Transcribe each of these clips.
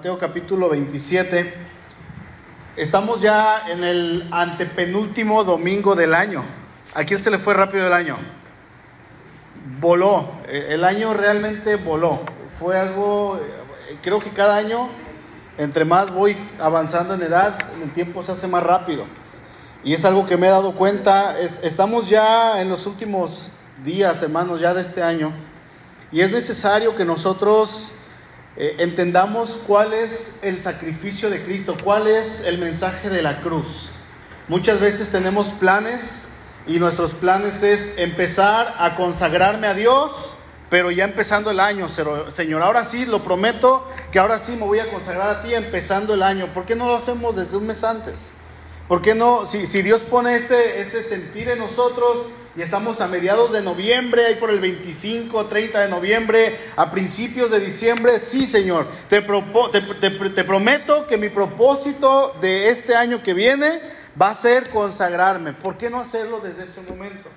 Mateo capítulo 27. Estamos ya en el antepenúltimo domingo del año. ¿A quién se le fue rápido el año? Voló. Eh, el año realmente voló. Fue algo, eh, creo que cada año, entre más voy avanzando en edad, el tiempo se hace más rápido. Y es algo que me he dado cuenta. Es, estamos ya en los últimos días, hermanos, ya de este año. Y es necesario que nosotros eh, entendamos cuál es el sacrificio de Cristo, cuál es el mensaje de la cruz. Muchas veces tenemos planes y nuestros planes es empezar a consagrarme a Dios, pero ya empezando el año, Señor, ahora sí, lo prometo que ahora sí me voy a consagrar a ti empezando el año. ¿Por qué no lo hacemos desde un mes antes? ¿Por qué no? Si, si Dios pone ese, ese sentir en nosotros, y estamos a mediados de noviembre, ahí por el 25, 30 de noviembre, a principios de diciembre. Sí, Señor, te, te, prometo que mi propósito de este año que viene va a ser consagrarme. ¿Por qué no hacerlo desde ese momento?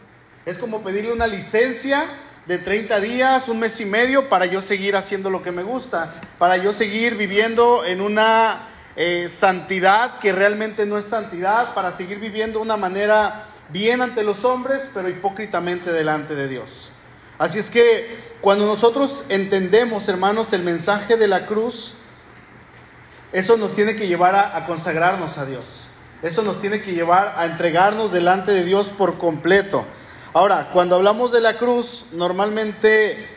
Es como pedirle una licencia de 30 días, un mes y medio, para yo seguir haciendo lo que me gusta, para yo seguir viviendo en una eh, santidad que realmente no es santidad, para seguir viviendo una manera bien ante los hombres, pero hipócritamente delante de Dios. Así es que cuando nosotros entendemos, hermanos, el mensaje de la cruz, eso nos tiene que llevar a, consagrarnos a Dios. Eso nos tiene que llevar a entregarnos delante de Dios por completo. Ahora, cuando hablamos de la cruz, normalmente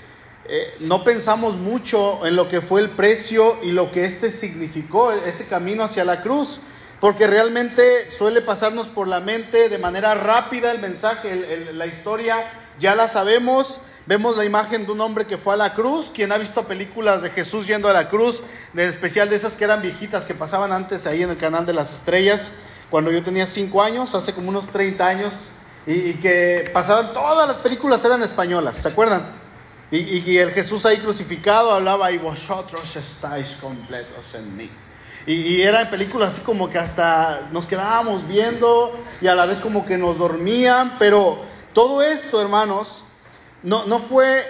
eh, no pensamos mucho en lo que fue el precio y lo que este significó, ese camino hacia la cruz porque realmente suele pasarnos por la mente de manera rápida el mensaje, la historia, ya la sabemos. Vemos la imagen de un hombre que fue a la cruz, quien ha visto películas de Jesús yendo a la cruz, en especial de esas que eran viejitas que pasaban antes ahí en el canal de las estrellas, cuando yo tenía 5 años, hace como unos 30 años, y, que pasaban, todas las películas eran españolas, ¿se acuerdan? Y, y el Jesús ahí crucificado hablaba, y vosotros estáis completos en mí. Y, eran películas así como que hasta nos quedábamos viendo y a la vez como que nos dormían, pero todo esto, hermanos, no, no fue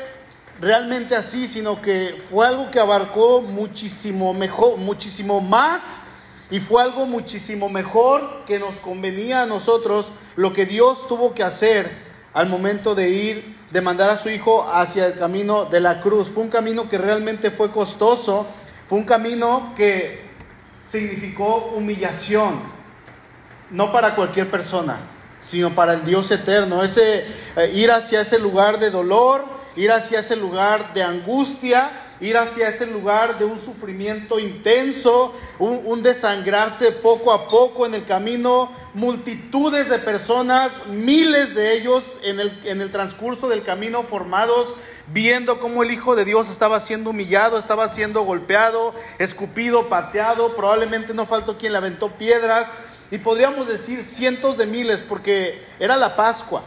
realmente así, sino que fue algo que abarcó muchísimo mejor, muchísimo más y fue algo muchísimo mejor que nos convenía a nosotros lo que Dios tuvo que hacer al momento de ir, de mandar a su hijo hacia el camino de la cruz. Fue un camino que realmente fue costoso, fue un camino que significó humillación, no para cualquier persona, sino para el Dios eterno. Ese, eh, ir hacia ese lugar de dolor, ir hacia ese lugar de angustia, ir hacia ese lugar de un sufrimiento intenso, un, desangrarse poco a poco en el camino, multitudes de personas, miles de ellos en el, en el transcurso del camino formados viendo cómo el Hijo de Dios estaba siendo humillado, estaba siendo golpeado, escupido, pateado, probablemente no faltó quien le aventó piedras, y podríamos decir cientos de miles, porque era la Pascua,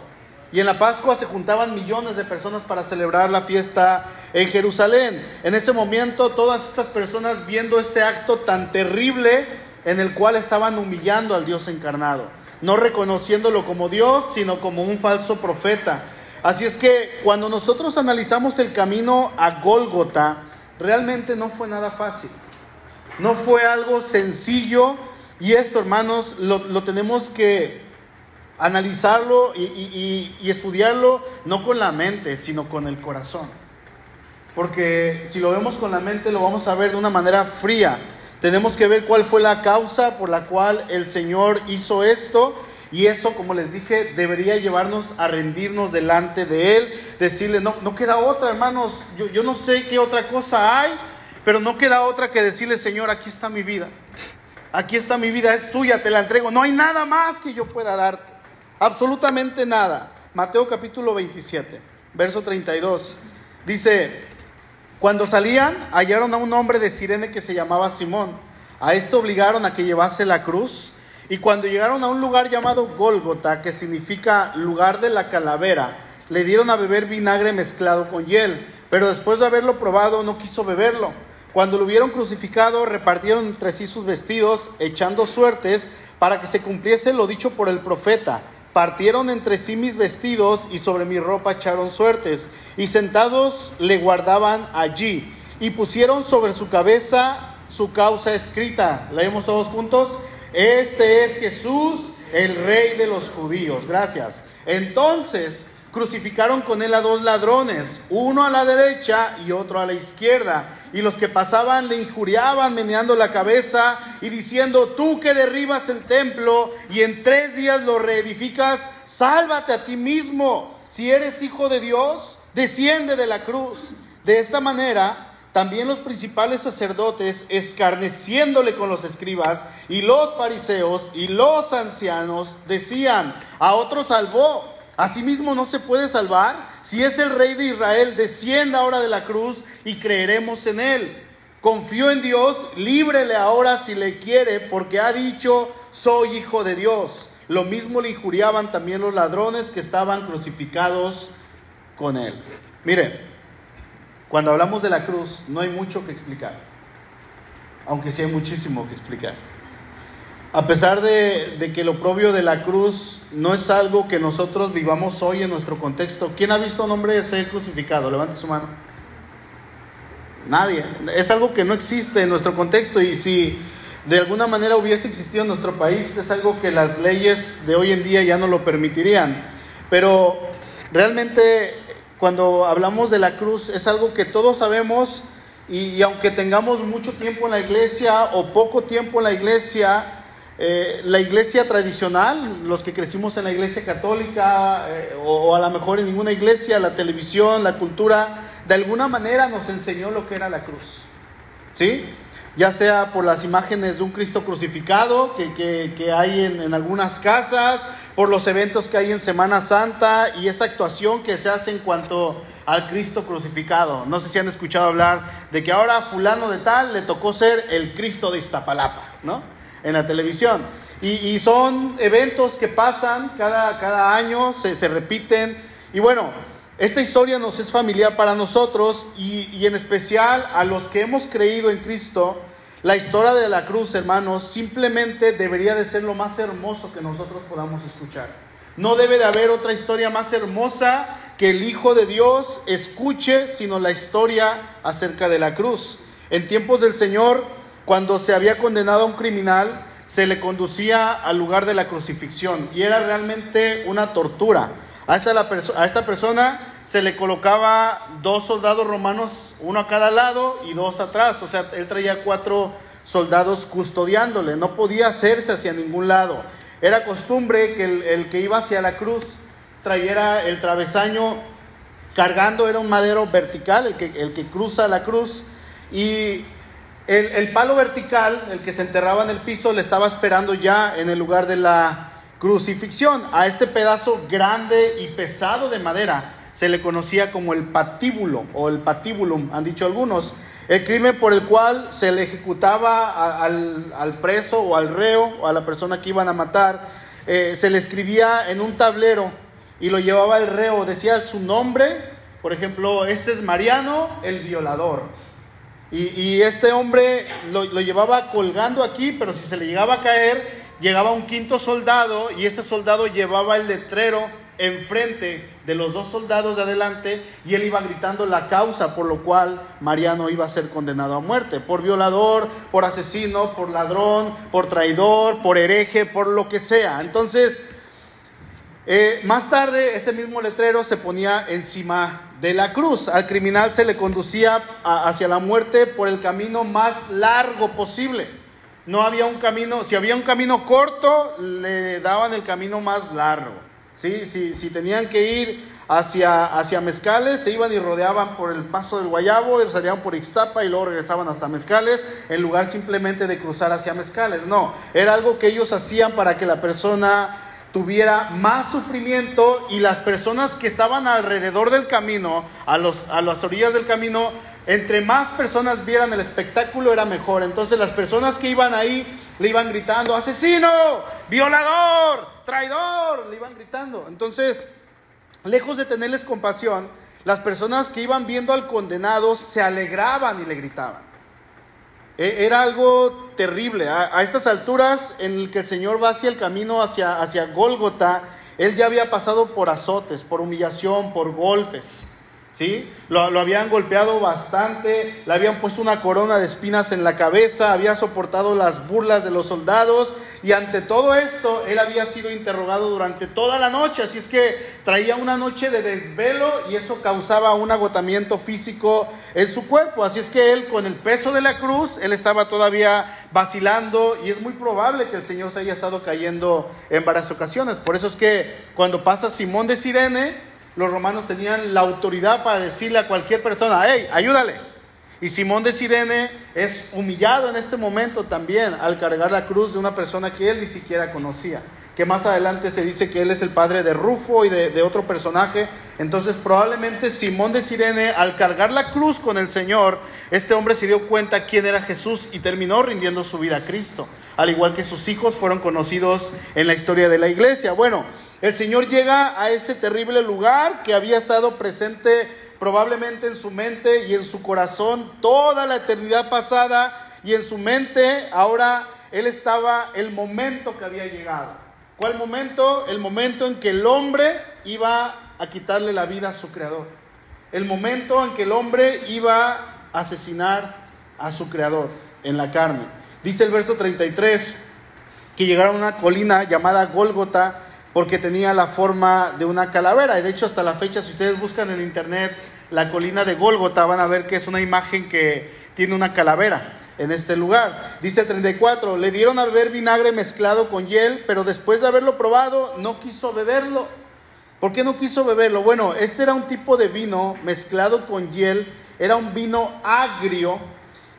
y en la Pascua se juntaban millones de personas para celebrar la fiesta en Jerusalén. En ese momento todas estas personas viendo ese acto tan terrible en el cual estaban humillando al Dios encarnado, no reconociéndolo como Dios, sino como un falso profeta Así es que cuando nosotros analizamos el camino a Gólgota, realmente no fue nada fácil. No fue algo sencillo y esto, hermanos, lo, tenemos que analizarlo y, y, estudiarlo no con la mente, sino con el corazón. Porque si lo vemos con la mente, lo vamos a ver de una manera fría. Tenemos que ver cuál fue la causa por la cual el Señor hizo esto y eso, como les dije, debería llevarnos a rendirnos delante de Él, decirle, no, no queda otra, hermanos, yo, yo no sé qué otra cosa hay, pero no queda otra que decirle, Señor, aquí está mi vida, aquí está mi vida, es tuya, te la entrego, no hay nada más que yo pueda darte, absolutamente nada. Mateo capítulo 27, verso 32, dice, cuando salían, hallaron a un hombre de Sirene que se llamaba Simón, a esto obligaron a que llevase la cruz, y cuando llegaron a un lugar llamado Gólgota, que significa lugar de la calavera, le dieron a beber vinagre mezclado con hiel, pero después de haberlo probado no quiso beberlo. Cuando lo hubieron crucificado, repartieron entre sí sus vestidos, echando suertes para que se cumpliese lo dicho por el profeta. Partieron entre sí mis vestidos y sobre mi ropa echaron suertes, y sentados le guardaban allí, y pusieron sobre su cabeza su causa escrita. Leemos todos juntos. Este es Jesús, el rey de los judíos. Gracias. Entonces crucificaron con él a dos ladrones, uno a la derecha y otro a la izquierda. Y los que pasaban le injuriaban meneando la cabeza y diciendo, tú que derribas el templo y en tres días lo reedificas, sálvate a ti mismo. Si eres hijo de Dios, desciende de la cruz. De esta manera, también los principales sacerdotes, escarneciéndole con los escribas y los fariseos y los ancianos, decían, a otro salvó, asimismo no se puede salvar. Si es el rey de Israel, descienda ahora de la cruz y creeremos en él. Confío en Dios, líbrele ahora si le quiere, porque ha dicho, soy hijo de Dios. Lo mismo le injuriaban también los ladrones que estaban crucificados con él. Mire, cuando hablamos de la cruz no hay mucho que explicar, aunque sí hay muchísimo que explicar. A pesar de, que lo propio de la cruz no es algo que nosotros vivamos hoy en nuestro contexto. ¿Quién ha visto a un hombre ser crucificado? Levante su mano. Nadie. Es algo que no existe en nuestro contexto y si de alguna manera hubiese existido en nuestro país, es algo que las leyes de hoy en día ya no lo permitirían. Pero realmente cuando hablamos de la cruz es algo que todos sabemos y, aunque tengamos mucho tiempo en la iglesia o poco tiempo en la iglesia, eh, la iglesia tradicional, los que crecimos en la iglesia católica eh, o, a lo mejor en ninguna iglesia, la televisión, la cultura, de alguna manera nos enseñó lo que era la cruz. ¿Sí? Ya sea por las imágenes de un Cristo crucificado que, que, hay en, en algunas casas, por los eventos que hay en Semana Santa y esa actuación que se hace en cuanto al Cristo crucificado. No sé si han escuchado hablar de que ahora fulano de tal le tocó ser el Cristo de Iztapalapa, ¿no? En la televisión. Y, son eventos que pasan cada, cada año, se, se, repiten. Y bueno, esta historia nos es familiar para nosotros y, y en especial a los que hemos creído en Cristo la historia de la cruz, hermanos, simplemente debería de ser lo más hermoso que nosotros podamos escuchar. No debe de haber otra historia más hermosa que el Hijo de Dios escuche, sino la historia acerca de la cruz. En tiempos del Señor, cuando se había condenado a un criminal, se le conducía al lugar de la crucifixión y era realmente una tortura. A esta, a esta persona se le colocaba dos soldados romanos, uno a cada lado y dos atrás. O sea, él traía cuatro soldados custodiándole, no podía hacerse hacia ningún lado. Era costumbre que el, que iba hacia la cruz trayera el travesaño cargando, era un madero vertical, el que, el que cruza la cruz, y el, el palo vertical, el que se enterraba en el piso, le estaba esperando ya en el lugar de la crucifixión, a este pedazo grande y pesado de madera se le conocía como el patíbulo o el patíbulum, han dicho algunos. El crimen por el cual se le ejecutaba al, preso o al reo o a la persona que iban a matar, eh, se le escribía en un tablero y lo llevaba el reo, decía su nombre, por ejemplo, este es Mariano el violador. Y, este hombre lo, lo, llevaba colgando aquí, pero si se le llegaba a caer, llegaba un quinto soldado y ese soldado llevaba el letrero enfrente de los dos soldados de adelante y él iba gritando la causa por lo cual Mariano iba a ser condenado a muerte, por violador, por asesino, por ladrón, por traidor, por hereje, por lo que sea. Entonces, eh, más tarde ese mismo letrero se ponía encima de la cruz. Al criminal se le conducía hacia la muerte por el camino más largo posible. No había un camino, si había un camino corto, le daban el camino más largo. ¿Sí? Si, tenían que ir hacia, hacia Mezcales, se iban y rodeaban por el paso del Guayabo, y salían por Ixtapa y luego regresaban hasta Mezcales, en lugar simplemente de cruzar hacia Mezcales. No, era algo que ellos hacían para que la persona tuviera más sufrimiento y las personas que estaban alrededor del camino, a, los, a las orillas del camino, entre más personas vieran el espectáculo era mejor. Entonces las personas que iban ahí le iban gritando, asesino, violador, traidor, le iban gritando. Entonces, lejos de tenerles compasión, las personas que iban viendo al condenado se alegraban y le gritaban. E, era algo terrible. A, estas alturas, en el que el Señor va hacia el camino hacia, hacia Gólgota, Él ya había pasado por azotes, por humillación, por golpes. ¿sí? Lo, lo, habían golpeado bastante, le habían puesto una corona de espinas en la cabeza, había soportado las burlas de los soldados y ante todo esto él había sido interrogado durante toda la noche, así es que traía una noche de desvelo y eso causaba un agotamiento físico en su cuerpo, así es que él con el peso de la cruz, él estaba todavía vacilando y es muy probable que el Señor se haya estado cayendo en varias ocasiones, por eso es que cuando pasa Simón de Sirene, los romanos tenían la autoridad para decirle a cualquier persona, hey, ayúdale. Y Simón de Sirene es humillado en este momento también al cargar la cruz de una persona que él ni siquiera conocía. Que más adelante se dice que él es el padre de Rufo y de, de otro personaje. Entonces probablemente Simón de Sirene al cargar la cruz con el Señor, este hombre se dio cuenta quién era Jesús y terminó rindiendo su vida a Cristo. Al igual que sus hijos fueron conocidos en la historia de la iglesia. Bueno, el Señor llega a ese terrible lugar que había estado presente probablemente en su mente y en su corazón toda la eternidad pasada y en su mente ahora él estaba el momento que había llegado. ¿Cuál momento? El momento en que el hombre iba a quitarle la vida a su creador. El momento en que el hombre iba a asesinar a su creador en la carne. Dice el verso 33 que llegaron a una colina llamada Gólgota porque tenía la forma de una calavera. Y de hecho, hasta la fecha, si ustedes buscan en internet la colina de Gólgota, van a ver que es una imagen que tiene una calavera en este lugar. Dice el 34, le dieron a beber vinagre mezclado con hiel, pero después de haberlo probado, no quiso beberlo. ¿Por qué no quiso beberlo? Bueno, este era un tipo de vino mezclado con hiel, era un vino agrio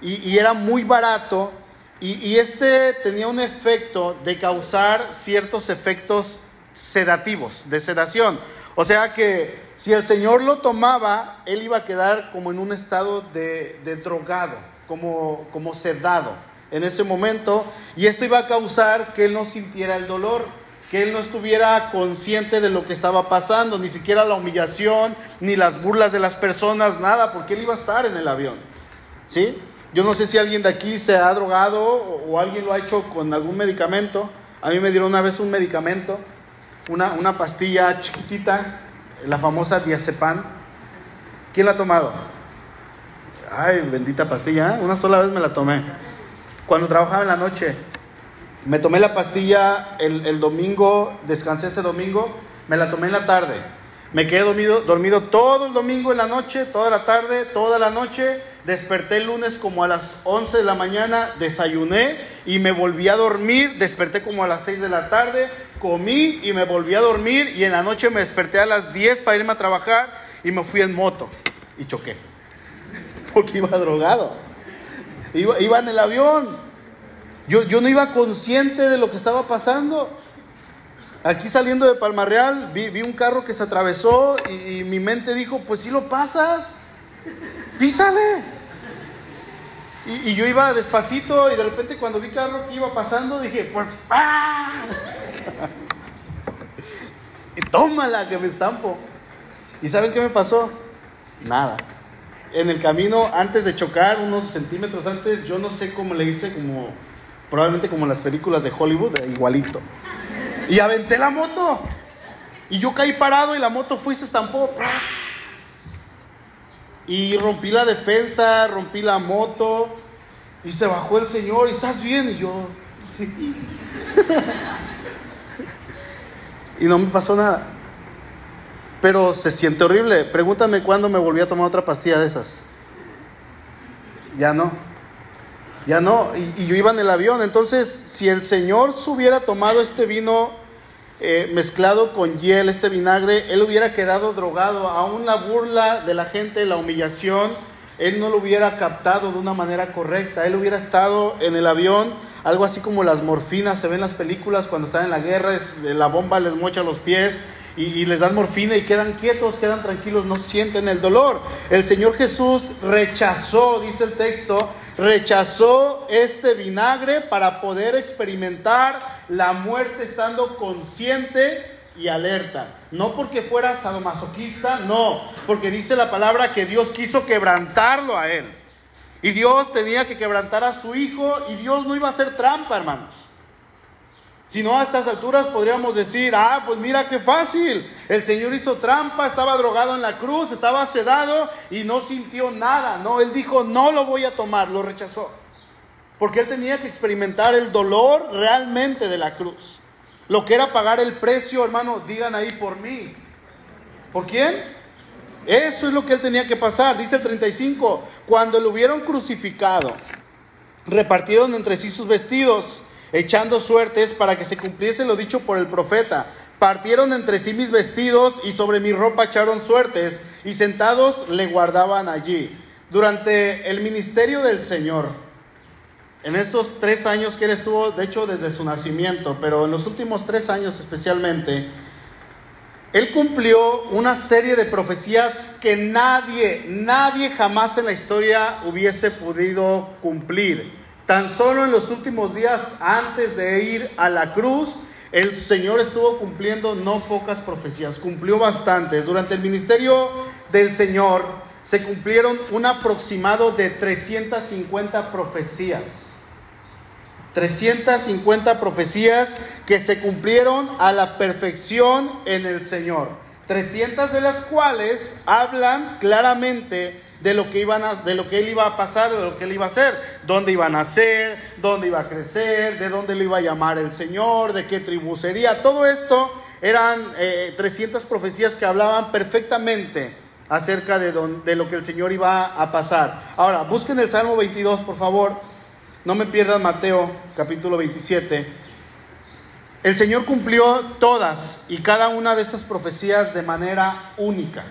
y, era muy barato. Y este tenía un efecto de causar ciertos efectos sedativos, de sedación. O sea que si el Señor lo tomaba, él iba a quedar como en un estado de, drogado, como, como sedado en ese momento, y esto iba a causar que él no sintiera el dolor, que él no estuviera consciente de lo que estaba pasando, ni siquiera la humillación, ni las burlas de las personas, nada, porque él iba a estar en el avión. ¿Sí? Yo no sé si alguien de aquí se ha drogado o, o alguien lo ha hecho con algún medicamento. A mí me dieron una vez un medicamento una, pastilla chiquitita, la famosa diazepam. ¿Quién la ha tomado? Ay, bendita pastilla, ¿eh? una sola vez me la tomé. Cuando trabajaba en la noche, me tomé la pastilla el, el, domingo, descansé ese domingo, me la tomé en la tarde. Me quedé dormido, dormido todo el domingo en la noche, toda la tarde, toda la noche. Desperté el lunes como a las 11 de la mañana, desayuné y me volví a dormir. Desperté como a las 6 de la tarde, comí y me volví a dormir y en la noche me desperté a las 10 para irme a trabajar y me fui en moto y choqué. Porque iba drogado. Iba, en el avión. Yo, yo no iba consciente de lo que estaba pasando. Aquí saliendo de Palmarreal vi, vi un carro que se atravesó y, y, mi mente dijo, pues si lo pasas, písale. Y, yo iba despacito y de repente cuando vi carro que iba pasando dije, pues ¡ah! y tómala que me estampo. ¿Y saben qué me pasó? Nada. En el camino, antes de chocar, unos centímetros antes, yo no sé cómo le hice, como probablemente como las películas de Hollywood, igualito. Y aventé la moto. Y yo caí parado y la moto fue y se estampó. Y rompí la defensa, rompí la moto. Y se bajó el señor. ¿Y estás bien? Y yo, sí. y no me pasó nada. Pero se siente horrible. Pregúntame cuándo me volví a tomar otra pastilla de esas. Ya no. Ya no. Y, yo iba en el avión. Entonces, si el Señor se hubiera tomado este vino eh, mezclado con hiel, este vinagre, él hubiera quedado drogado. Aún la burla de la gente, la humillación, él no lo hubiera captado de una manera correcta. Él hubiera estado en el avión algo así como las morfinas se ven en las películas cuando están en la guerra, es, la bomba les mocha los pies y, les dan morfina y quedan quietos, quedan tranquilos, no sienten el dolor. El Señor Jesús rechazó, dice el texto, rechazó este vinagre para poder experimentar la muerte estando consciente y alerta. No porque fuera sadomasoquista, no, porque dice la palabra que Dios quiso quebrantarlo a él. Y Dios tenía que quebrantar a su hijo y Dios no iba a hacer trampa, hermanos. Si no, a estas alturas podríamos decir, ah, pues mira qué fácil. El Señor hizo trampa, estaba drogado en la cruz, estaba sedado y no sintió nada. No, Él dijo, no lo voy a tomar, lo rechazó. Porque Él tenía que experimentar el dolor realmente de la cruz. Lo que era pagar el precio, hermano, digan ahí por mí. ¿Por quién? Eso es lo que Él tenía que pasar. Dice el 35, cuando lo hubieron crucificado, repartieron entre sí sus vestidos, echando suertes para que se cumpliese lo dicho por el profeta. Partieron entre sí mis vestidos y sobre mi ropa echaron suertes y sentados le guardaban allí. Durante el ministerio del Señor, en estos tres años que él estuvo, de hecho desde su nacimiento, pero en los últimos tres años especialmente, él cumplió una serie de profecías que nadie, nadie jamás en la historia hubiese podido cumplir. Tan solo en los últimos días antes de ir a la cruz, el Señor estuvo cumpliendo no pocas profecías, cumplió bastantes. Durante el ministerio del Señor se cumplieron un aproximado de 350 profecías. 350 profecías que se cumplieron a la perfección en el Señor. 300 de las cuales hablan claramente de lo que iban a, de lo que él iba a pasar, de lo que él iba a hacer, dónde iba a nacer, dónde iba a crecer, de dónde lo iba a llamar el Señor, de qué tribu sería. Todo esto eran 300 eh, profecías que hablaban perfectamente acerca de, de lo que el Señor iba a pasar. Ahora, busquen el Salmo 22, por favor. No me pierdan Mateo capítulo 27. El Señor cumplió todas y cada una de estas profecías de manera única,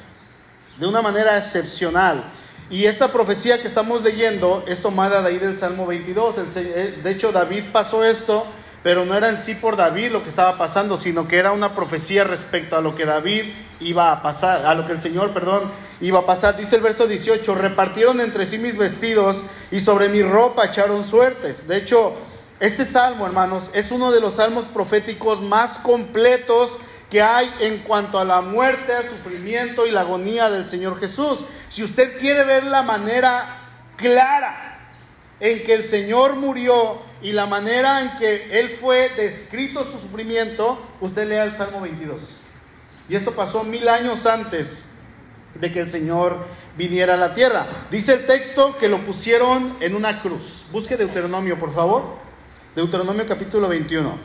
de una manera excepcional. Y esta profecía que estamos leyendo es tomada de ahí del Salmo 22. Eh, de hecho, David pasó esto, pero no era en sí por David lo que estaba pasando, sino que era una profecía respecto a lo que David iba a pasar, a lo que el Señor, perdón, iba a pasar. Dice el verso 18, repartieron entre sí mis vestidos y sobre mi ropa echaron suertes. De hecho, este salmo, hermanos, es uno de los salmos proféticos más completos que hay en cuanto a la muerte, el sufrimiento y la agonía del Señor Jesús. Si usted quiere ver la manera clara en que el Señor murió y la manera en que Él fue descrito su sufrimiento, usted lea el Salmo 22. Y esto pasó mil años antes de que el Señor viniera a la tierra. Dice el texto que lo pusieron en una cruz. Busque Deuteronomio, por favor. Deuteronomio capítulo 21.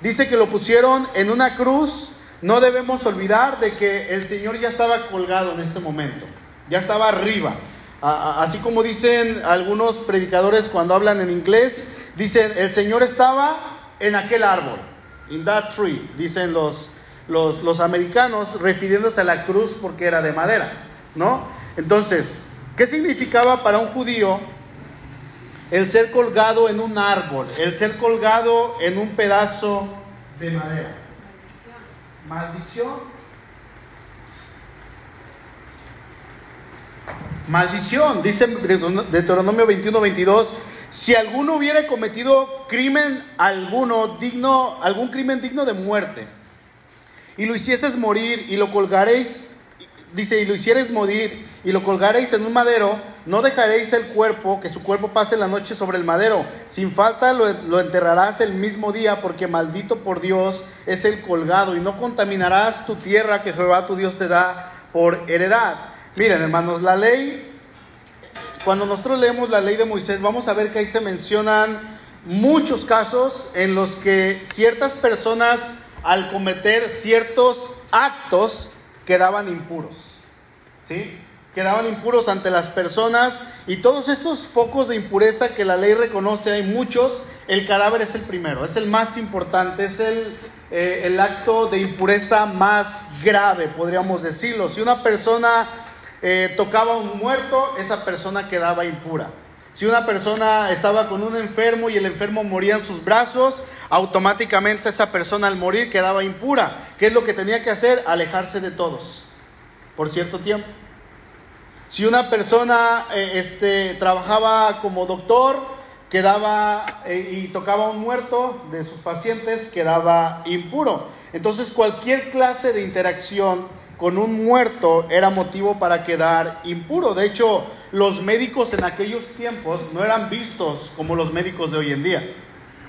Dice que lo pusieron en una cruz no debemos olvidar de que el Señor ya estaba colgado en este momento, ya estaba arriba. Así como dicen algunos predicadores cuando hablan en inglés, dicen, el Señor estaba en aquel árbol, in that tree, dicen los, los, los americanos, refiriéndose a la cruz porque era de madera, ¿no? Entonces, ¿qué significaba para un judío el ser colgado en un árbol, el ser colgado en un pedazo de madera? Maldición. Maldición, dice Deuteronomio 21, 22. Si alguno hubiera cometido crimen alguno digno, algún crimen digno de muerte, y lo hicieses morir y lo colgaréis, dice, y lo hicieres morir y lo colgaréis en un madero, no dejaréis el cuerpo, que su cuerpo pase la noche sobre el madero. Sin falta lo, enterrarás el mismo día, porque maldito por Dios es el colgado, y no contaminarás tu tierra que Jehová tu Dios te da por heredad. Miren, hermanos, la ley, cuando nosotros leemos la ley de Moisés, vamos a ver que ahí se mencionan muchos casos en los que ciertas personas, al cometer ciertos actos, quedaban impuros. ¿Sí? quedaban impuros ante las personas y todos estos focos de impureza que la ley reconoce, hay muchos, el cadáver es el primero, es el más importante, es el, eh, el acto de impureza más grave, podríamos decirlo. Si una persona eh, tocaba a un muerto, esa persona quedaba impura. Si una persona estaba con un enfermo y el enfermo moría en sus brazos, automáticamente esa persona al morir quedaba impura. ¿Qué es lo que tenía que hacer? Alejarse de todos por cierto tiempo. Si una persona eh, este, trabajaba como doctor, quedaba eh, y tocaba a un muerto de sus pacientes, quedaba impuro. Entonces cualquier clase de interacción con un muerto era motivo para quedar impuro. De hecho, los médicos en aquellos tiempos no eran vistos como los médicos de hoy en día.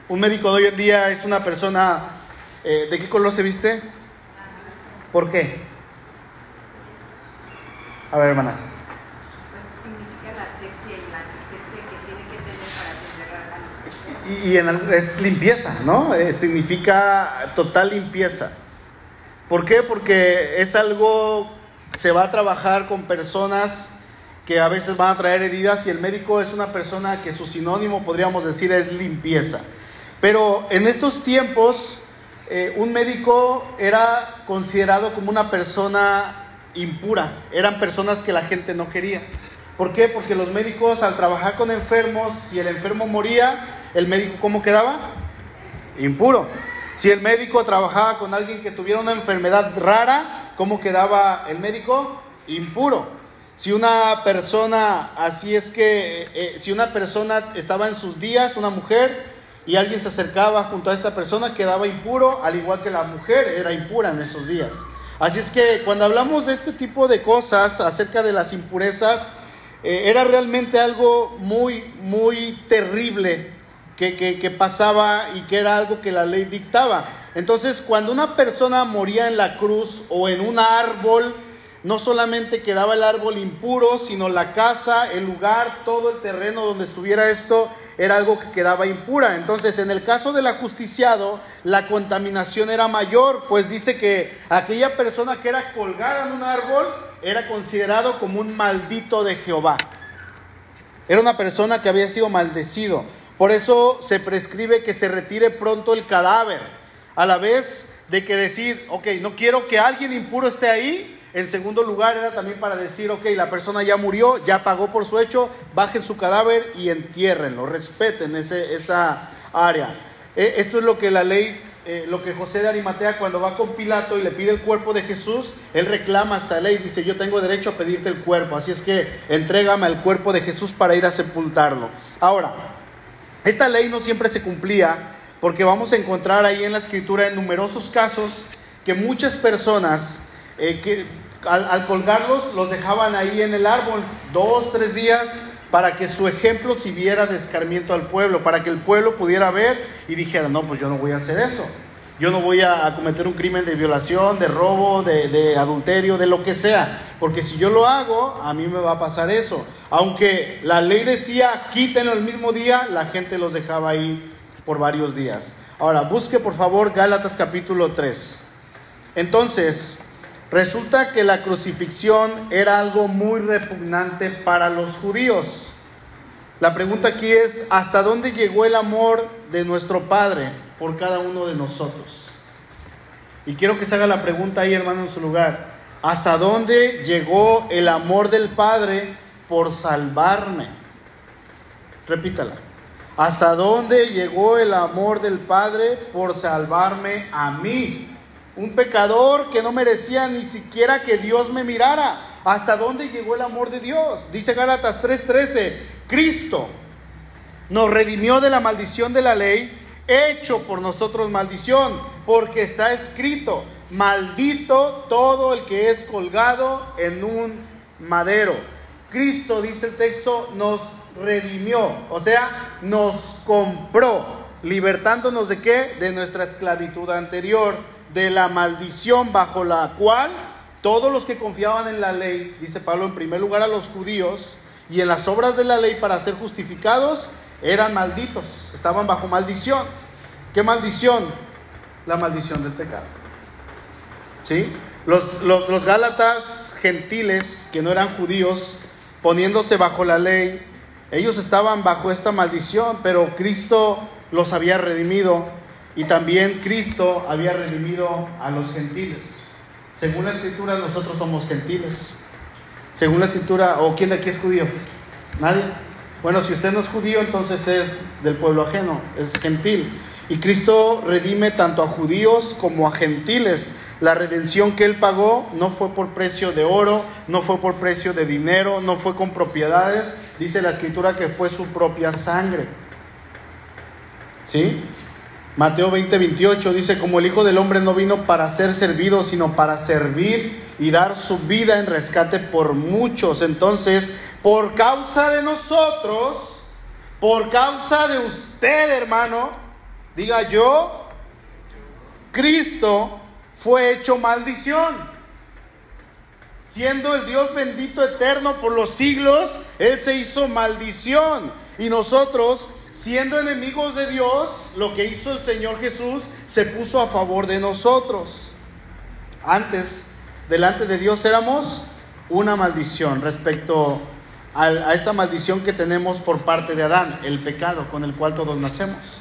Un médico de hoy en día es una persona, eh, ¿de qué color se viste? ¿Por qué? A ver, hermana. Pues significa la asepsia y la antisepsia que tiene que tener para atender a los Y, y en- es limpieza, ¿no? Eh, significa total limpieza. ¿Por qué? Porque es algo, se va a trabajar con personas que a veces van a traer heridas y el médico es una persona que su sinónimo, podríamos decir, es limpieza. Pero en estos tiempos, eh, un médico era considerado como una persona impura, eran personas que la gente no quería. ¿Por qué? Porque los médicos al trabajar con enfermos, si el enfermo moría, el médico ¿cómo quedaba? Impuro. Si el médico trabajaba con alguien que tuviera una enfermedad rara, ¿cómo quedaba el médico? Impuro. Si una persona, así es que, eh, eh, si una persona estaba en sus días, una mujer, y alguien se acercaba junto a esta persona, quedaba impuro, al igual que la mujer era impura en esos días. Así es que cuando hablamos de este tipo de cosas acerca de las impurezas, eh, era realmente algo muy, muy terrible que, pasaba y que era algo que la ley dictaba. Entonces, cuando una persona moría en la cruz o en un árbol, no solamente quedaba el árbol impuro, sino la casa, el lugar, todo el terreno donde estuviera esto, era algo que quedaba impura. Entonces, en el caso del ajusticiado, la contaminación era mayor, pues dice que aquella persona que era colgada en un árbol era considerado como un maldito de Jehová. Era una persona que había sido maldecido. Por eso se prescribe que se retire pronto el cadáver. A la vez de que decir, ok, no quiero que alguien impuro esté ahí. En segundo lugar era también para decir, ok, la persona ya murió, ya pagó por su hecho, bajen su cadáver y entiérrenlo, respeten ese, esa área. Eh, Esto es lo que la ley, eh, lo que José de Arimatea cuando va con Pilato y le pide el cuerpo de Jesús, él reclama esta ley, dice, yo tengo derecho a pedirte el cuerpo, así es que entrégame el cuerpo de Jesús para ir a sepultarlo. Ahora, esta ley no siempre se cumplía porque vamos a encontrar ahí en la escritura en numerosos casos que muchas personas eh, que al, colgarlos los dejaban ahí en el árbol dos, tres días para que su ejemplo sirviera de escarmiento al pueblo, para que el pueblo pudiera ver y dijera, no, pues yo no voy a hacer eso. Yo no voy a, a cometer un crimen de violación, de robo, de, de adulterio, de lo que sea. Porque si yo lo hago, a mí me va a pasar eso. Aunque la ley decía, quítenlo el mismo día, la gente los dejaba ahí por varios días. Ahora, busque por favor Gálatas capítulo 3. Entonces, resulta que la crucifixión era algo muy repugnante para los judíos. La pregunta aquí es, ¿hasta dónde llegó el amor de nuestro Padre por cada uno de nosotros? Y quiero que se haga la pregunta ahí, hermano, en su lugar. ¿Hasta dónde llegó el amor del Padre por salvarme? Repítala. ¿Hasta dónde llegó el amor del Padre por salvarme a mí? Un pecador que no merecía ni siquiera que Dios me mirara. ¿Hasta dónde llegó el amor de Dios? Dice Gálatas 3:13, Cristo nos redimió de la maldición de la ley, hecho por nosotros maldición, porque está escrito, maldito todo el que es colgado en un madero. Cristo, dice el texto, nos redimió, o sea, nos compró, libertándonos de qué? De nuestra esclavitud anterior, de la maldición bajo la cual todos los que confiaban en la ley, dice Pablo, en primer lugar a los judíos, y en las obras de la ley para ser justificados, eran malditos, estaban bajo maldición. ¿Qué maldición? La maldición del pecado. ¿Sí? Los, los, los gálatas gentiles, que no eran judíos, poniéndose bajo la ley, ellos estaban bajo esta maldición, pero Cristo los había redimido y también Cristo había redimido a los gentiles. Según la escritura, nosotros somos gentiles. Según la escritura, ¿o quién de aquí es judío? ¿Nadie? Bueno, si usted no es judío, entonces es del pueblo ajeno, es gentil. Y Cristo redime tanto a judíos como a gentiles. La redención que Él pagó no fue por precio de oro, no fue por precio de dinero, no fue con propiedades. Dice la escritura que fue su propia sangre. ¿Sí? Mateo 20, 28 dice, como el Hijo del Hombre no vino para ser servido, sino para servir y dar su vida en rescate por muchos. Entonces, por causa de nosotros, por causa de usted, hermano, diga yo, Cristo fue hecho maldición. Siendo el Dios bendito eterno por los siglos, Él se hizo maldición. Y nosotros, siendo enemigos de Dios, lo que hizo el Señor Jesús, se puso a favor de nosotros. Antes, delante de Dios éramos una maldición respecto a esta maldición que tenemos por parte de Adán, el pecado con el cual todos nacemos.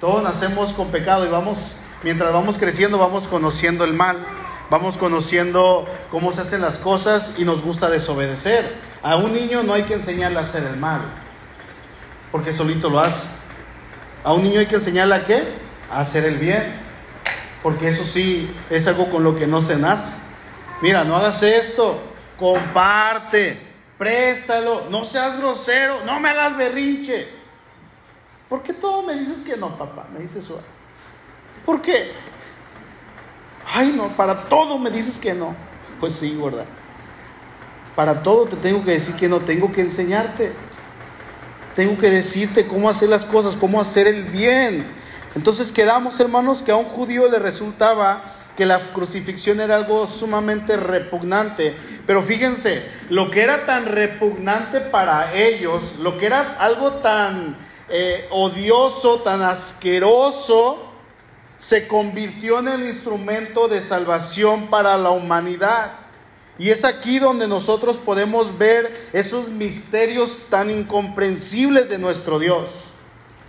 Todos nacemos con pecado y vamos, mientras vamos creciendo, vamos conociendo el mal, vamos conociendo cómo se hacen las cosas y nos gusta desobedecer. A un niño no hay que enseñarle a hacer el mal, porque solito lo hace. A un niño hay que enseñarle a qué? A hacer el bien, porque eso sí es algo con lo que no se nace. Mira, no hagas esto, comparte, préstalo, no seas grosero, no me hagas berrinche. ¿Por qué todo me dices que no, papá? Me dice suave. ¿Por qué? Ay, no, para todo me dices que no. Pues sí, ¿verdad? Para todo te tengo que decir que no, tengo que enseñarte. Tengo que decirte cómo hacer las cosas, cómo hacer el bien. Entonces quedamos, hermanos, que a un judío le resultaba que la crucifixión era algo sumamente repugnante. Pero fíjense, lo que era tan repugnante para ellos, lo que era algo tan eh, odioso, tan asqueroso, se convirtió en el instrumento de salvación para la humanidad. Y es aquí donde nosotros podemos ver esos misterios tan incomprensibles de nuestro Dios.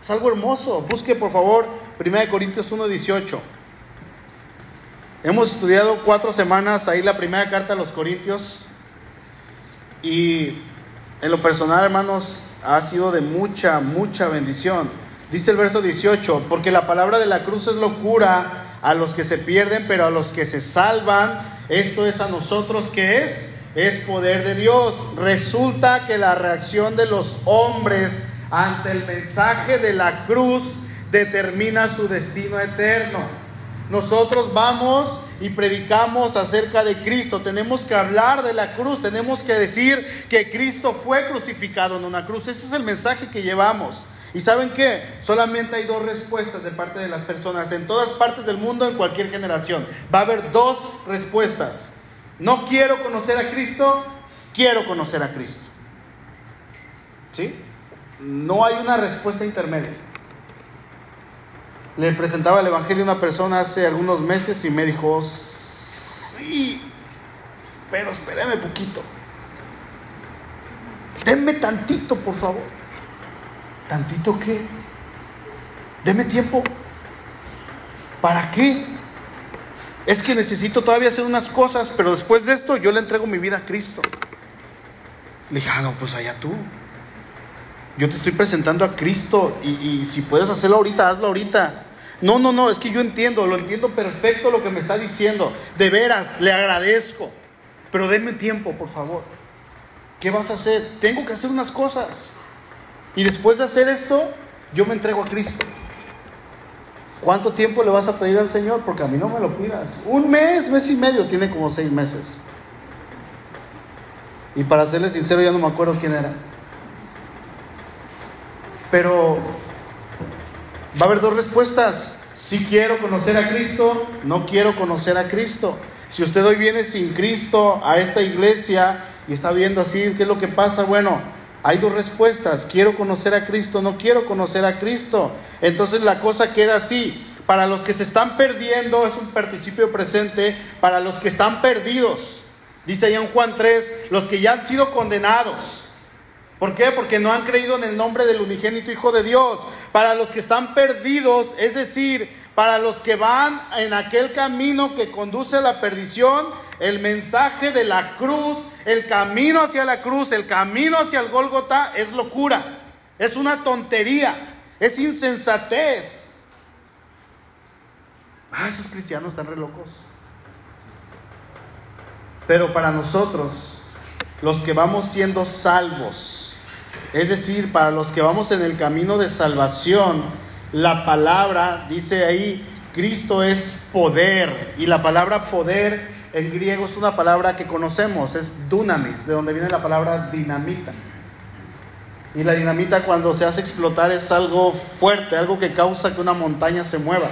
Es algo hermoso. Busque por favor 1 Corintios 1.18. Hemos estudiado cuatro semanas ahí la primera carta a los Corintios. Y en lo personal, hermanos, ha sido de mucha, mucha bendición. Dice el verso 18, porque la palabra de la cruz es locura a los que se pierden, pero a los que se salvan, esto es a nosotros que es, es poder de Dios. Resulta que la reacción de los hombres ante el mensaje de la cruz determina su destino eterno. Nosotros vamos y predicamos acerca de Cristo. Tenemos que hablar de la cruz, tenemos que decir que Cristo fue crucificado en una cruz. Ese es el mensaje que llevamos. ¿Y saben qué? Solamente hay dos respuestas de parte de las personas en todas partes del mundo, en cualquier generación. Va a haber dos respuestas. No quiero conocer a Cristo, quiero conocer a Cristo. ¿Sí? No hay una respuesta intermedia. Le presentaba el Evangelio a una persona hace algunos meses y me dijo, sí, pero espérame poquito. Denme tantito, por favor. ¿Tantito qué? Deme tiempo. ¿Para qué? Es que necesito todavía hacer unas cosas, pero después de esto yo le entrego mi vida a Cristo. Le dije, ah, no, pues allá tú. Yo te estoy presentando a Cristo y, si puedes hacerlo ahorita, hazlo ahorita. No, no, no, es que yo entiendo, lo entiendo perfecto lo que me está diciendo. De veras, le agradezco. Pero denme tiempo, por favor. ¿Qué vas a hacer? Tengo que hacer unas cosas. Y después de hacer esto, yo me entrego a Cristo. ¿Cuánto tiempo le vas a pedir al Señor? Porque a mí no me lo pidas. Un mes, mes y medio, tiene como seis meses. Y para serle sincero, ya no me acuerdo quién era. Pero Va a haber dos respuestas. Si quiero conocer a Cristo, no quiero conocer a Cristo. Si usted hoy viene sin Cristo a esta iglesia y está viendo así, ¿qué es lo que pasa? Bueno, hay dos respuestas. Quiero conocer a Cristo, no quiero conocer a Cristo. Entonces la cosa queda así. Para los que se están perdiendo, es un participio presente, para los que están perdidos. Dice allá en Juan 3, los que ya han sido condenados. ¿Por qué? Porque no han creído en el nombre del unigénito Hijo de Dios. Para los que están perdidos, es decir, para los que van en aquel camino que conduce a la perdición, el mensaje de la cruz, el camino hacia la cruz, el camino hacia el Gólgota es locura, es una tontería, es insensatez. Ah, esos cristianos están re locos. Pero para nosotros, los que vamos siendo salvos, es decir, para los que vamos en el camino de salvación, la palabra, dice ahí, Cristo es poder. Y la palabra poder en griego es una palabra que conocemos, es dunamis, de donde viene la palabra dinamita. Y la dinamita cuando se hace explotar es algo fuerte, algo que causa que una montaña se mueva.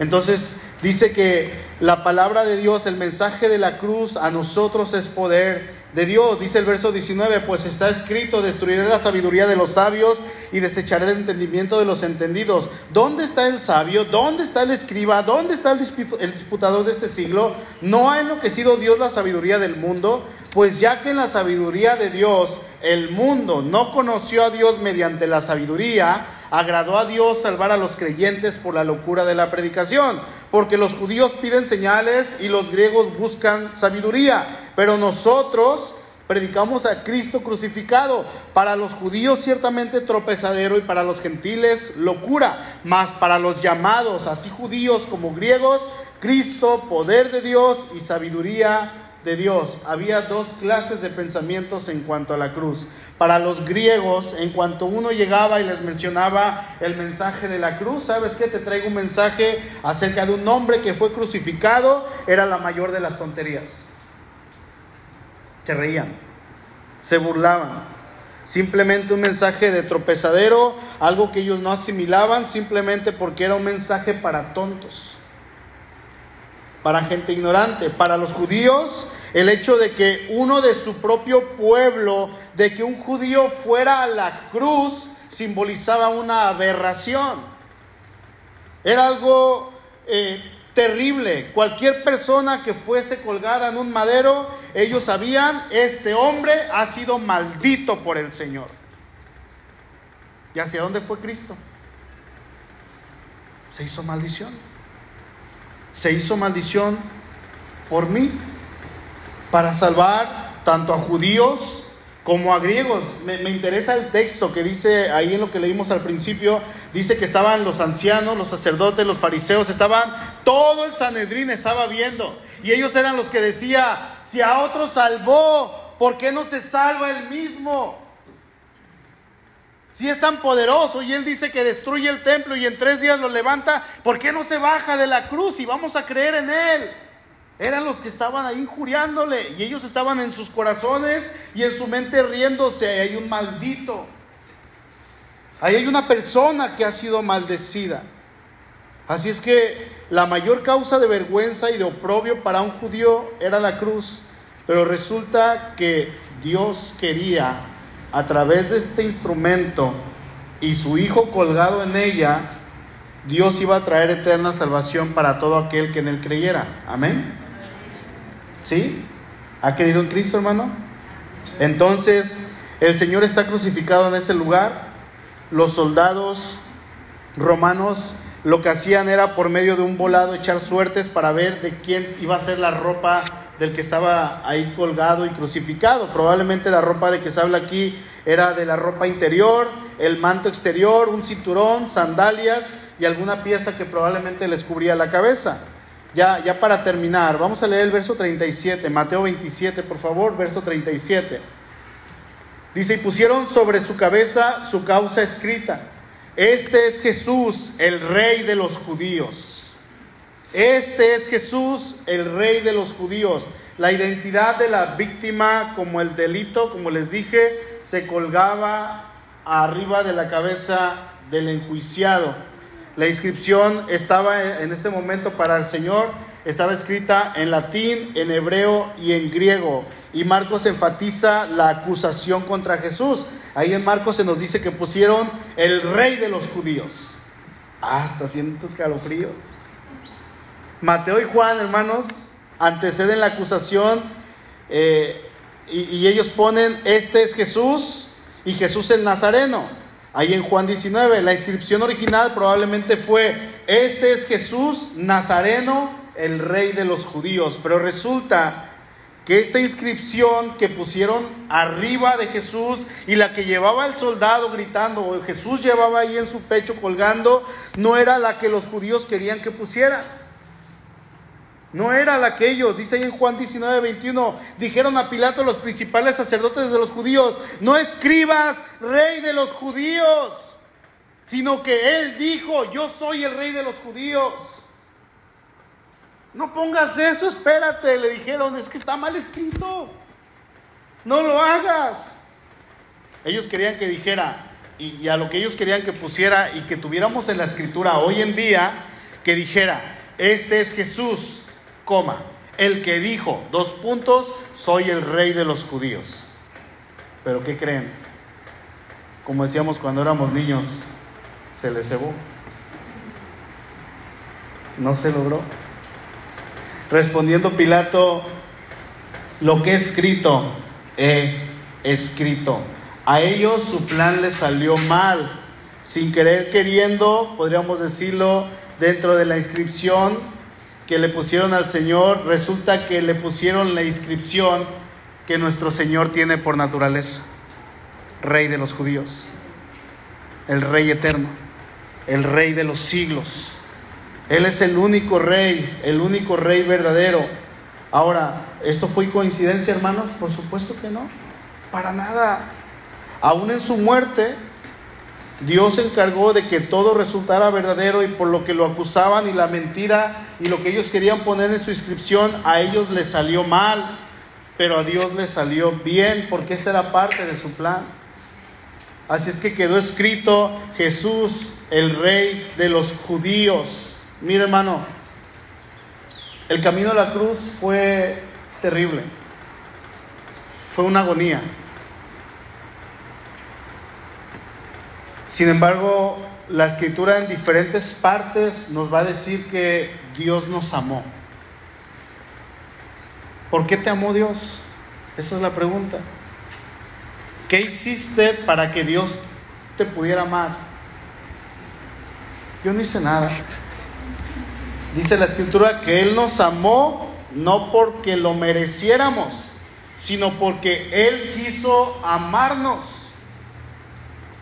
Entonces Dice que la palabra de Dios, el mensaje de la cruz a nosotros es poder de Dios. Dice el verso 19, pues está escrito, destruiré la sabiduría de los sabios y desecharé el entendimiento de los entendidos. ¿Dónde está el sabio? ¿Dónde está el escriba? ¿Dónde está el, disputador de este siglo? ¿No ha enloquecido Dios la sabiduría del mundo? Pues ya que en la sabiduría de Dios el mundo no conoció a Dios mediante la sabiduría, agradó a Dios salvar a los creyentes por la locura de la predicación, porque los judíos piden señales y los griegos buscan sabiduría, pero nosotros predicamos a Cristo crucificado, para los judíos ciertamente tropezadero y para los gentiles locura, mas para los llamados, así judíos como griegos, Cristo, poder de Dios y sabiduría de Dios. Había dos clases de pensamientos en cuanto a la cruz para los griegos, en cuanto uno llegaba y les mencionaba el mensaje de la cruz, ¿sabes qué? Te traigo un mensaje acerca de un hombre que fue crucificado, era la mayor de las tonterías. Se reían, se burlaban. Simplemente un mensaje de tropezadero, algo que ellos no asimilaban, simplemente porque era un mensaje para tontos, para gente ignorante. Para los judíos, el hecho de que uno de su propio pueblo, de que un judío fuera a la cruz, simbolizaba una aberración. Era algo eh, terrible. Cualquier persona que fuese colgada en un madero, ellos sabían, este hombre ha sido maldito por el Señor. ¿Y hacia dónde fue Cristo? Se hizo maldición. Se hizo maldición por mí para salvar tanto a judíos como a griegos. Me, interesa el texto que dice ahí en lo que leímos al principio, dice que estaban los ancianos, los sacerdotes, los fariseos, estaban, todo el Sanedrín estaba viendo. Y ellos eran los que decía, si a otro salvó, ¿por qué no se salva él mismo? Si es tan poderoso y él dice que destruye el templo y en tres días lo levanta, ¿por qué no se baja de la cruz y vamos a creer en él? Eran los que estaban ahí injuriándole y ellos estaban en sus corazones y en su mente riéndose. Ahí hay un maldito. Ahí hay una persona que ha sido maldecida. Así es que la mayor causa de vergüenza y de oprobio para un judío era la cruz. Pero resulta que Dios quería, a través de este instrumento y su hijo colgado en ella, Dios iba a traer eterna salvación para todo aquel que en él creyera. Amén. ¿Sí? ¿Ha creído en Cristo, hermano? Entonces, el Señor está crucificado en ese lugar. Los soldados romanos lo que hacían era por medio de un volado echar suertes para ver de quién iba a ser la ropa del que estaba ahí colgado y crucificado. Probablemente la ropa de que se habla aquí era de la ropa interior, el manto exterior, un cinturón, sandalias y alguna pieza que probablemente les cubría la cabeza. Ya, ya para terminar, vamos a leer el verso 37, Mateo 27, por favor, verso 37. Dice, y pusieron sobre su cabeza su causa escrita. Este es Jesús, el rey de los judíos. Este es Jesús, el rey de los judíos. La identidad de la víctima como el delito, como les dije, se colgaba arriba de la cabeza del enjuiciado. La inscripción estaba en este momento para el Señor, estaba escrita en latín, en hebreo y en griego. Y Marcos enfatiza la acusación contra Jesús. Ahí en Marcos se nos dice que pusieron el rey de los judíos. Hasta cientos escalofríos. Mateo y Juan, hermanos, anteceden la acusación eh, y ellos ponen, este es Jesús y Jesús el Nazareno. Ahí en Juan 19, la inscripción original probablemente fue, este es Jesús Nazareno, el rey de los judíos. Pero resulta que esta inscripción que pusieron arriba de Jesús y la que llevaba el soldado gritando, o Jesús llevaba ahí en su pecho colgando, no era la que los judíos querían que pusiera. No era la que ellos, dice ahí en Juan 19, 21, dijeron a Pilato los principales sacerdotes de los judíos, no escribas rey de los judíos, sino que él dijo, yo soy el rey de los judíos. No pongas eso, espérate, le dijeron, es que está mal escrito, no lo hagas. Ellos querían que dijera, y, y a lo que ellos querían que pusiera y que tuviéramos en la escritura hoy en día, que dijera, este es Jesús, coma, el que dijo, dos puntos, soy el rey de los judíos. Pero ¿qué creen? Como decíamos cuando éramos niños, se le cebó. No se logró. Respondiendo Pilato, lo que he escrito, he escrito. A ellos su plan les salió mal. Sin querer queriendo, podríamos decirlo, dentro de la inscripción que le pusieron al Señor, resulta que le pusieron la inscripción que nuestro Señor tiene por naturaleza. Rey de los judíos, el Rey eterno, el Rey de los siglos. Él es el único Rey, el único Rey verdadero. Ahora, ¿esto fue coincidencia, hermanos? Por supuesto que no, para nada. Aún en su muerte, Dios se encargó de que todo resultara verdadero y por lo que lo acusaban y la mentira y lo que ellos querían poner en su inscripción, a ellos les salió mal, pero a Dios les salió bien porque esta era parte de su plan. Así es que quedó escrito Jesús, el rey de los judíos. Mira hermano, el camino a la cruz fue terrible, fue una agonía. Sin embargo, la escritura en diferentes partes nos va a decir que Dios nos amó. ¿Por qué te amó Dios? Esa es la pregunta. ¿Qué hiciste para que Dios te pudiera amar? Yo no hice nada. Dice la escritura que Él nos amó no porque lo mereciéramos, sino porque Él quiso amarnos.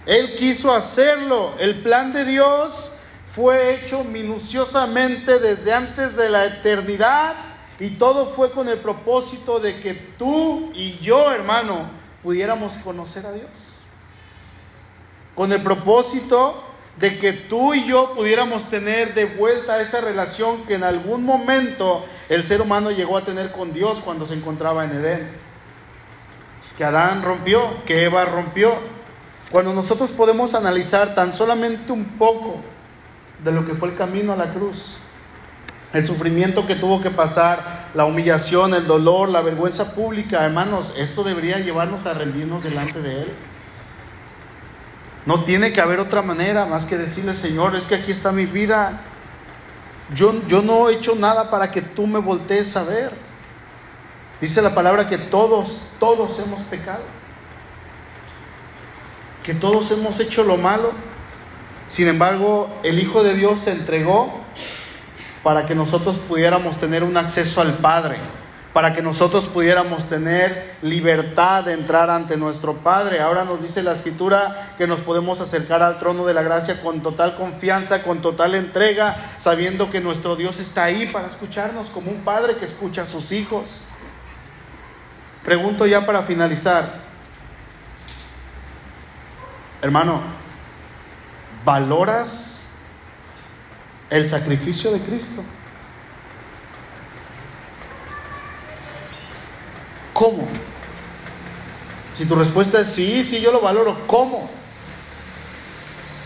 Él quiso hacerlo. El plan de Dios fue hecho minuciosamente desde antes de la eternidad y todo fue con el propósito de que tú y yo, hermano, pudiéramos conocer a Dios. Con el propósito de que tú y yo pudiéramos tener de vuelta esa relación que en algún momento el ser humano llegó a tener con Dios cuando se encontraba en Edén. Que Adán rompió, que Eva rompió, cuando nosotros podemos analizar tan solamente un poco de lo que fue el camino a la cruz, el sufrimiento que tuvo que pasar, la humillación, el dolor, la vergüenza pública, hermanos, esto debería llevarnos a rendirnos delante de Él. No tiene que haber otra manera más que decirle, Señor, es que aquí está mi vida. Yo, yo no he hecho nada para que tú me voltees a ver. Dice la palabra que todos, todos hemos pecado que todos hemos hecho lo malo. Sin embargo, el Hijo de Dios se entregó para que nosotros pudiéramos tener un acceso al Padre, para que nosotros pudiéramos tener libertad de entrar ante nuestro Padre. Ahora nos dice la Escritura que nos podemos acercar al trono de la gracia con total confianza, con total entrega, sabiendo que nuestro Dios está ahí para escucharnos como un Padre que escucha a sus hijos. Pregunto ya para finalizar, Hermano, ¿valoras el sacrificio de Cristo? ¿Cómo? Si tu respuesta es sí, sí, yo lo valoro, ¿cómo?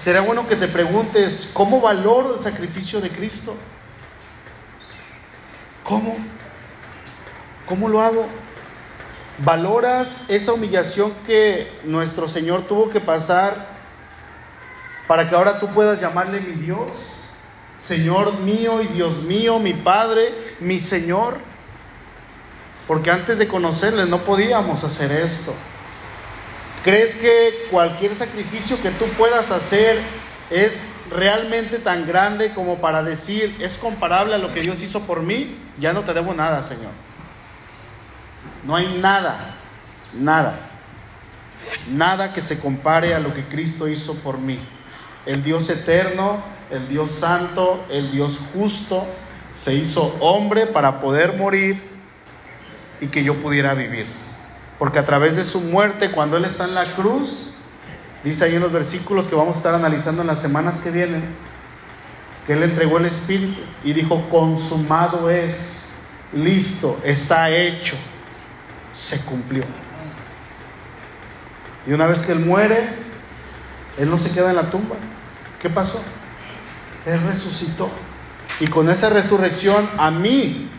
Será bueno que te preguntes, ¿cómo valoro el sacrificio de Cristo? ¿Cómo? ¿Cómo lo hago? ¿Valoras esa humillación que nuestro Señor tuvo que pasar para que ahora tú puedas llamarle mi Dios? Señor mío y Dios mío, mi Padre, mi Señor. Porque antes de conocerle no podíamos hacer esto. ¿Crees que cualquier sacrificio que tú puedas hacer es realmente tan grande como para decir, es comparable a lo que Dios hizo por mí? Ya no te debo nada, Señor. No hay nada, nada, nada que se compare a lo que Cristo hizo por mí. El Dios eterno, el Dios santo, el Dios justo, se hizo hombre para poder morir y que yo pudiera vivir. Porque a través de su muerte, cuando Él está en la cruz, dice ahí en los versículos que vamos a estar analizando en las semanas que vienen, que Él entregó el Espíritu y dijo, consumado es, listo, está hecho se cumplió. Y una vez que Él muere, Él no se queda en la tumba. ¿Qué pasó? Él resucitó. Y con esa resurrección a mí,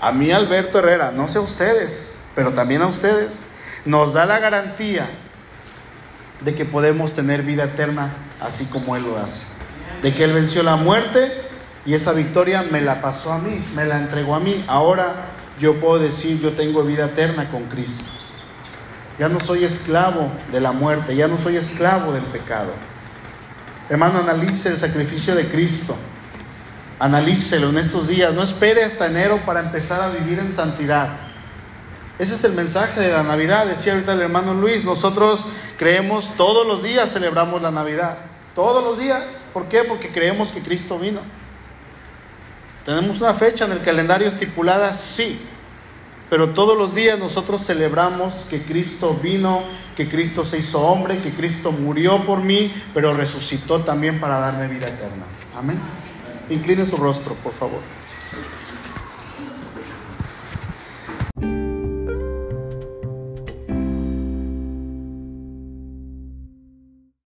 a mí Alberto Herrera, no sé a ustedes, pero también a ustedes, nos da la garantía de que podemos tener vida eterna así como Él lo hace. De que Él venció la muerte y esa victoria me la pasó a mí, me la entregó a mí. Ahora yo puedo decir, yo tengo vida eterna con Cristo. Ya no soy esclavo de la muerte, ya no soy esclavo del pecado. Hermano, analice el sacrificio de Cristo. Analícelo en estos días. No espere hasta enero para empezar a vivir en santidad. Ese es el mensaje de la Navidad. Decía ahorita el hermano Luis, nosotros creemos todos los días celebramos la Navidad. Todos los días. ¿Por qué? Porque creemos que Cristo vino. ¿Tenemos una fecha en el calendario estipulada? Sí. Pero todos los días nosotros celebramos que Cristo vino, que Cristo se hizo hombre, que Cristo murió por mí, pero resucitó también para darme vida eterna. Amén. Incline su rostro, por favor.